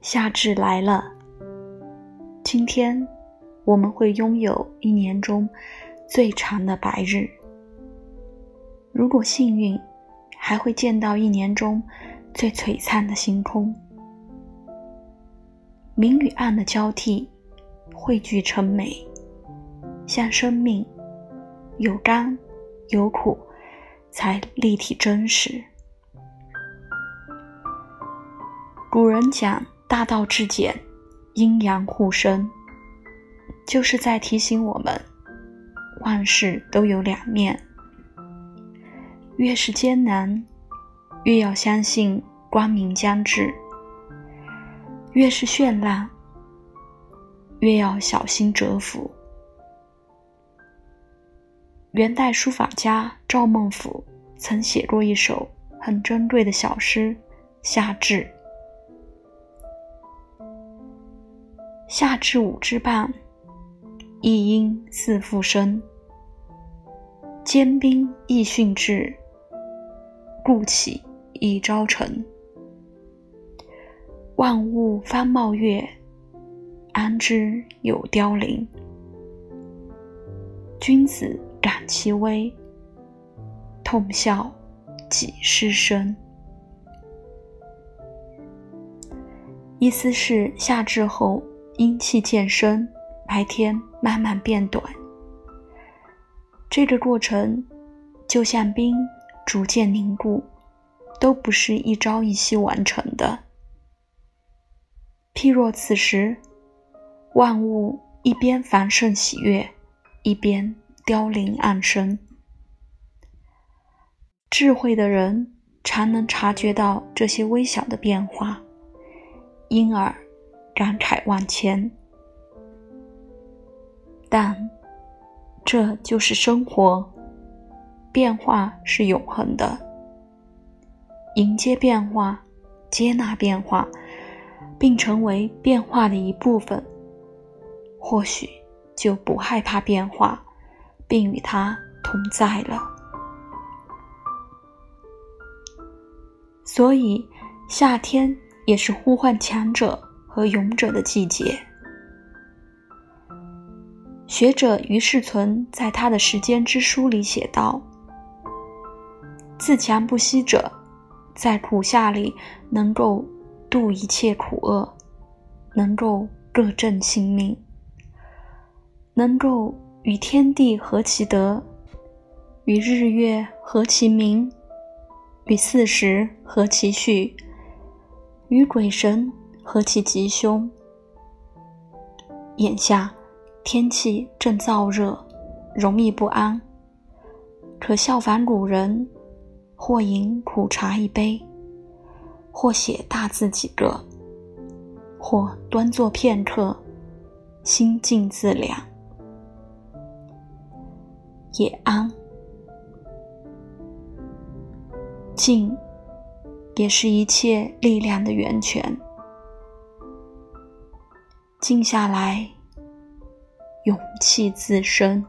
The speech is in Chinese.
夏至来了，今天我们会拥有一年中最长的白日。如果幸运，还会见到一年中最璀璨的星空。明与暗的交替汇聚成美，像生命有甘有苦，才立体真实。古人讲。大道至简，阴阳互生，就是在提醒我们，万事都有两面。越是艰难，越要相信光明将至；越是绚烂，越要小心蛰伏。元代书法家赵孟俯曾写过一首很珍贵的小诗《夏至》。夏至五之半，一阴四复生。坚冰易训至，故起易朝成。万物方茂月，安知有凋零？君子感其微，痛笑己失身。意思是夏至后。阴气渐生，白天慢慢变短。这个过程就像冰逐渐凝固，都不是一朝一夕完成的。譬若此时，万物一边繁盛喜悦，一边凋零暗生。智慧的人常能察觉到这些微小的变化，因而。感慨万千，但这就是生活，变化是永恒的。迎接变化，接纳变化，并成为变化的一部分，或许就不害怕变化，并与它同在了。所以，夏天也是呼唤强者。和勇者的季节。学者于世存在他的《时间之书》里写道：“自强不息者，在苦夏里能够度一切苦厄，能够各正性命，能够与天地合其德，与日月合其明，与四时合其序，与鬼神。”何其吉凶！眼下天气正燥热，容易不安。可效仿古人，或饮苦茶一杯，或写大字几个，或端坐片刻，心静自凉。也安，静，也是一切力量的源泉。静下来，勇气自生。